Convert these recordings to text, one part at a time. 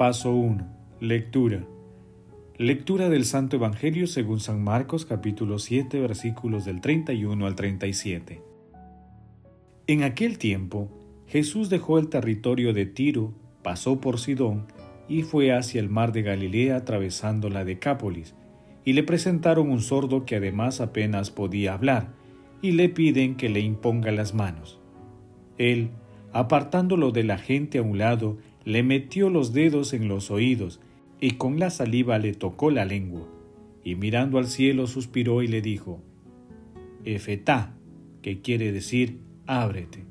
Paso 1. Lectura. Lectura del Santo Evangelio según San Marcos capítulo 7 versículos del 31 al 37. En aquel tiempo, Jesús dejó el territorio de Tiro, pasó por Sidón y fue hacia el mar de Galilea atravesando la Decápolis, y le presentaron un sordo que además apenas podía hablar, y le piden que le imponga las manos. Él, apartándolo de la gente a un lado, le metió los dedos en los oídos y con la saliva le tocó la lengua, y mirando al cielo suspiró y le dijo, Efetá, que quiere decir, ábrete.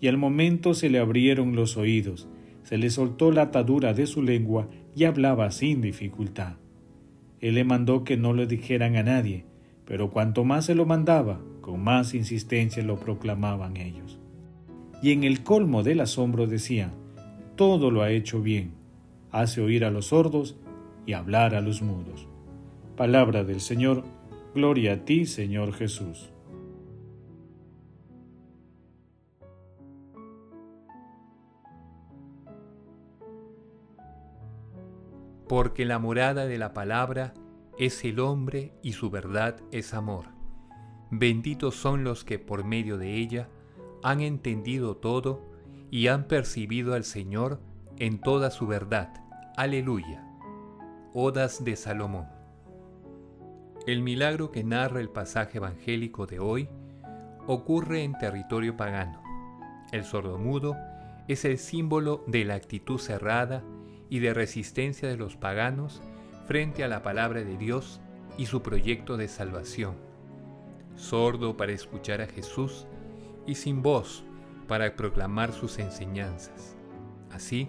Y al momento se le abrieron los oídos, se le soltó la atadura de su lengua y hablaba sin dificultad. Él le mandó que no lo dijeran a nadie, pero cuanto más se lo mandaba, con más insistencia lo proclamaban ellos. Y en el colmo del asombro decían, todo lo ha hecho bien, hace oír a los sordos y hablar a los mudos. Palabra del Señor, gloria a ti, Señor Jesús. Porque la morada de la palabra es el hombre y su verdad es amor. Benditos son los que por medio de ella han entendido todo y han percibido al Señor en toda su verdad. Aleluya. Odas de Salomón. El milagro que narra el pasaje evangélico de hoy ocurre en territorio pagano. El sordomudo es el símbolo de la actitud cerrada y de resistencia de los paganos frente a la palabra de Dios y su proyecto de salvación. Sordo para escuchar a Jesús y sin voz para proclamar sus enseñanzas. Así,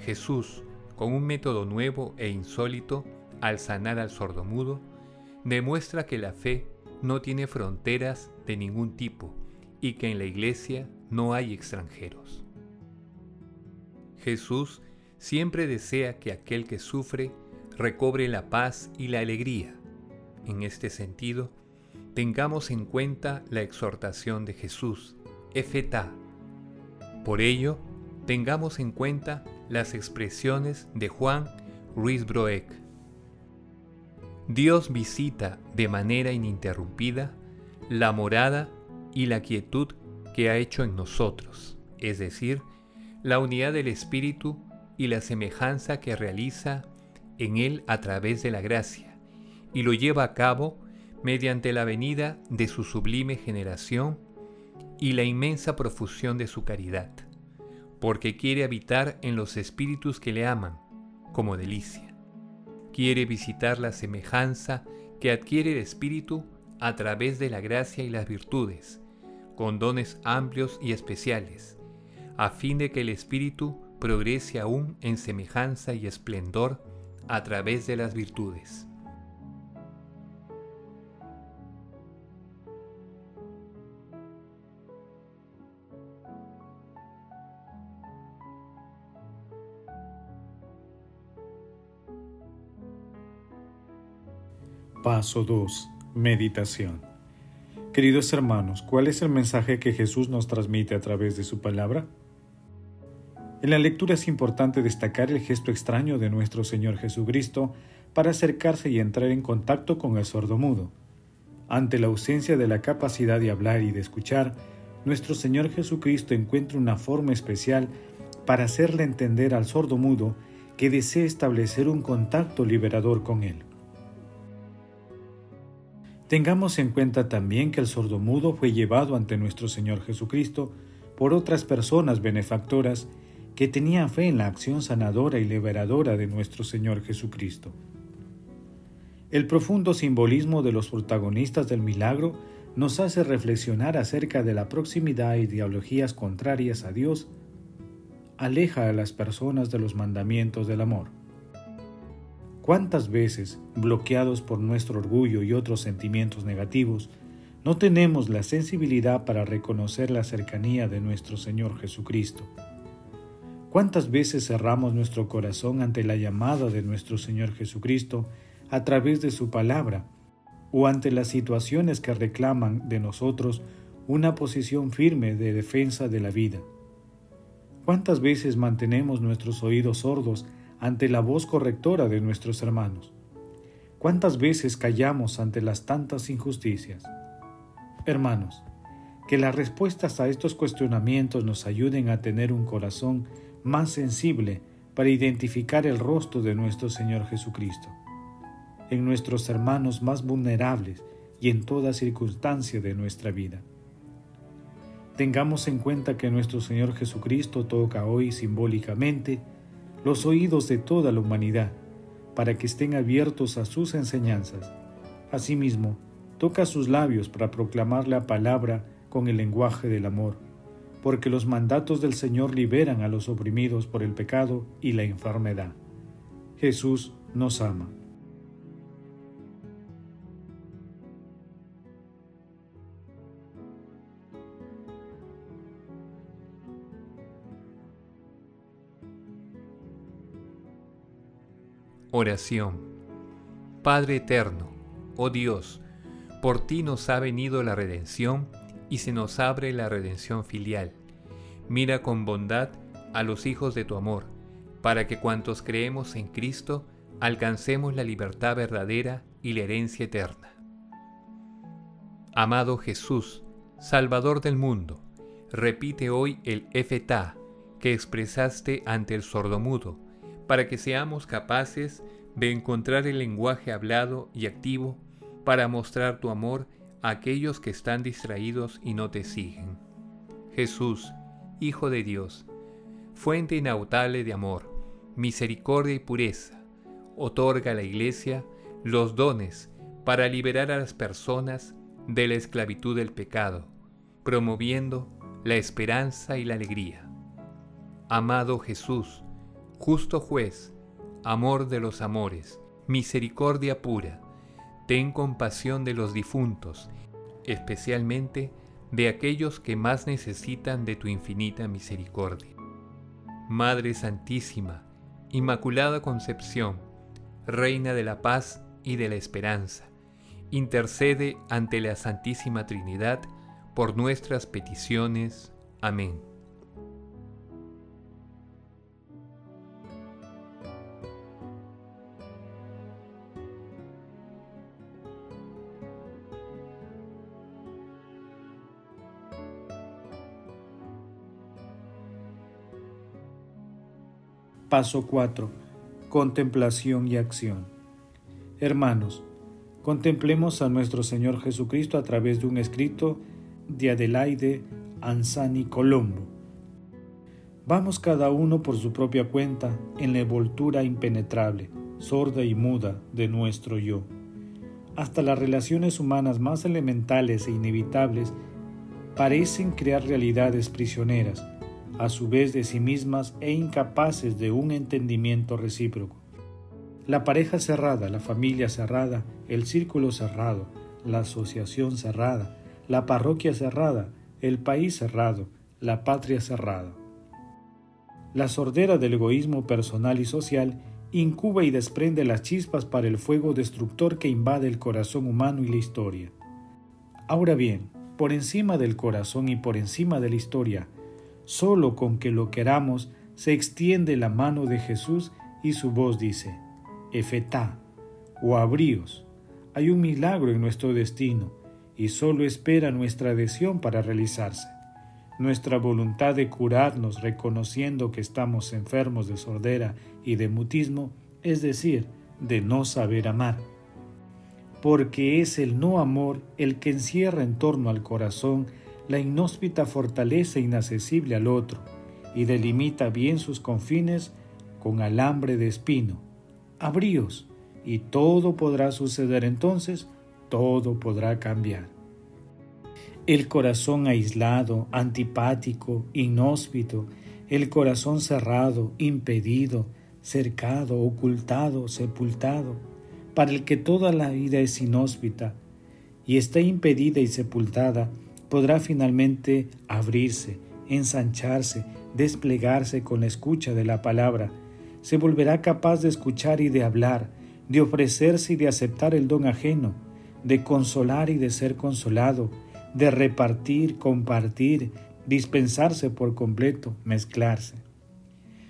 Jesús, con un método nuevo e insólito, al sanar al sordomudo, demuestra que la fe no tiene fronteras de ningún tipo y que en la iglesia no hay extranjeros. Jesús siempre desea que aquel que sufre recobre la paz y la alegría. En este sentido, tengamos en cuenta la exhortación de Jesús, Efetá, por ello, tengamos en cuenta las expresiones de Juan Ruiz Broek. Dios visita de manera ininterrumpida la morada y la quietud que ha hecho en nosotros, es decir, la unidad del Espíritu y la semejanza que realiza en Él a través de la gracia, y lo lleva a cabo mediante la venida de su sublime generación y la inmensa profusión de su caridad, porque quiere habitar en los espíritus que le aman, como delicia. Quiere visitar la semejanza que adquiere el espíritu a través de la gracia y las virtudes, con dones amplios y especiales, a fin de que el espíritu progrese aún en semejanza y esplendor a través de las virtudes. Paso 2. Meditación. Queridos hermanos, ¿cuál es el mensaje que Jesús nos transmite a través de su palabra? En la lectura es importante destacar el gesto extraño de nuestro Señor Jesucristo para acercarse y entrar en contacto con el sordomudo. Ante la ausencia de la capacidad de hablar y de escuchar, nuestro Señor Jesucristo encuentra una forma especial para hacerle entender al sordomudo que desea establecer un contacto liberador con él. Tengamos en cuenta también que el sordomudo fue llevado ante nuestro Señor Jesucristo por otras personas benefactoras que tenían fe en la acción sanadora y liberadora de nuestro Señor Jesucristo. El profundo simbolismo de los protagonistas del milagro nos hace reflexionar acerca de la proximidad e ideologías contrarias a Dios, aleja a las personas de los mandamientos del amor. ¿Cuántas veces, bloqueados por nuestro orgullo y otros sentimientos negativos, no tenemos la sensibilidad para reconocer la cercanía de nuestro Señor Jesucristo? ¿Cuántas veces cerramos nuestro corazón ante la llamada de nuestro Señor Jesucristo a través de su palabra o ante las situaciones que reclaman de nosotros una posición firme de defensa de la vida? ¿Cuántas veces mantenemos nuestros oídos sordos ante la voz correctora de nuestros hermanos? ¿Cuántas veces callamos ante las tantas injusticias? Hermanos, que las respuestas a estos cuestionamientos nos ayuden a tener un corazón más sensible para identificar el rostro de nuestro Señor Jesucristo, en nuestros hermanos más vulnerables y en toda circunstancia de nuestra vida. Tengamos en cuenta que nuestro Señor Jesucristo toca hoy simbólicamente los oídos de toda la humanidad, para que estén abiertos a sus enseñanzas. Asimismo, toca sus labios para proclamar la palabra con el lenguaje del amor, porque los mandatos del Señor liberan a los oprimidos por el pecado y la enfermedad. Jesús nos ama. Oración. Padre eterno, oh Dios, por ti nos ha venido la redención y se nos abre la redención filial. Mira con bondad a los hijos de tu amor, para que cuantos creemos en Cristo alcancemos la libertad verdadera y la herencia eterna. Amado Jesús, Salvador del mundo, repite hoy el Efetá que expresaste ante el sordomudo para que seamos capaces de encontrar el lenguaje hablado y activo para mostrar tu amor a aquellos que están distraídos y no te siguen. Jesús, Hijo de Dios, fuente inautable de amor, misericordia y pureza, otorga a la Iglesia los dones para liberar a las personas de la esclavitud del pecado, promoviendo la esperanza y la alegría. Amado Jesús, justo juez, amor de los amores, misericordia pura, ten compasión de los difuntos, especialmente de aquellos que más necesitan de tu infinita misericordia. Madre Santísima, Inmaculada Concepción, Reina de la Paz y de la Esperanza, intercede ante la Santísima Trinidad por nuestras peticiones. Amén. Paso 4. Contemplación y acción. Hermanos, contemplemos a nuestro Señor Jesucristo a través de un escrito de Adelaide Ansani Colombo. Vamos cada uno por su propia cuenta en la envoltura impenetrable, sorda y muda de nuestro yo. Hasta las relaciones humanas más elementales e inevitables parecen crear realidades prisioneras a su vez de sí mismas e incapaces de un entendimiento recíproco. La pareja cerrada, la familia cerrada, el círculo cerrado, la asociación cerrada, la parroquia cerrada, el país cerrado, la patria cerrada. La sordera del egoísmo personal y social incuba y desprende las chispas para el fuego destructor que invade el corazón humano y la historia. Ahora bien, por encima del corazón y por encima de la historia, Solo con que lo queramos se extiende la mano de Jesús y su voz dice, Efetá, o abríos. Hay un milagro en nuestro destino y solo espera nuestra adhesión para realizarse. Nuestra voluntad de curarnos reconociendo que estamos enfermos de sordera y de mutismo, es decir, de no saber amar. Porque es el no amor el que encierra en torno al corazón la inhóspita fortaleza inaccesible al otro y delimita bien sus confines con alambre de espino. Abríos y todo podrá suceder entonces, todo podrá cambiar. El corazón aislado, antipático, inhóspito, el corazón cerrado, impedido, cercado, ocultado, sepultado, para el que toda la vida es inhóspita y está impedida y sepultada, podrá finalmente abrirse, ensancharse, desplegarse con la escucha de la palabra, se volverá capaz de escuchar y de hablar, de ofrecerse y de aceptar el don ajeno, de consolar y de ser consolado, de repartir, compartir, dispensarse por completo, mezclarse.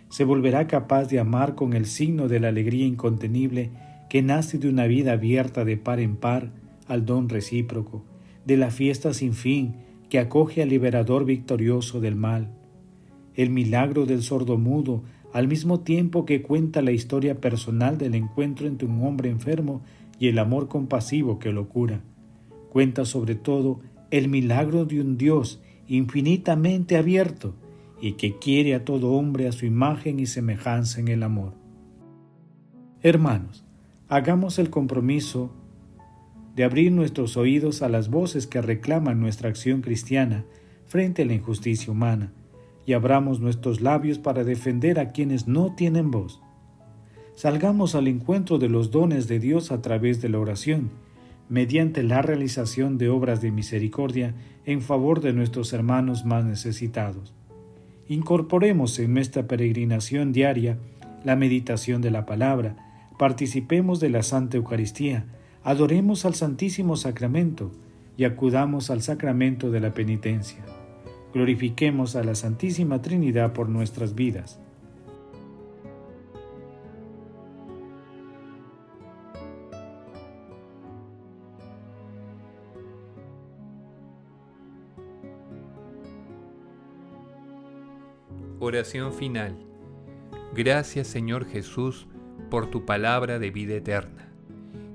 Se volverá capaz de amar con el signo de la alegría incontenible que nace de una vida abierta de par en par al don recíproco, de la fiesta sin fin que acoge al liberador victorioso del mal. El milagro del sordo mudo, al mismo tiempo que cuenta la historia personal del encuentro entre un hombre enfermo y el amor compasivo que lo cura. Cuenta sobre todo el milagro de un Dios infinitamente abierto y que quiere a todo hombre a su imagen y semejanza en el amor. Hermanos, hagamos el compromiso de abrir nuestros oídos a las voces que reclaman nuestra acción cristiana frente a la injusticia humana y abramos nuestros labios para defender a quienes no tienen voz. Salgamos al encuentro de los dones de Dios a través de la oración, mediante la realización de obras de misericordia en favor de nuestros hermanos más necesitados. Incorporemos en nuestra peregrinación diaria la meditación de la palabra, participemos de la Santa Eucaristía, adoremos al Santísimo Sacramento y acudamos al sacramento de la penitencia. Glorifiquemos a la Santísima Trinidad por nuestras vidas. Oración final. Gracias Señor Jesús por tu palabra de vida eterna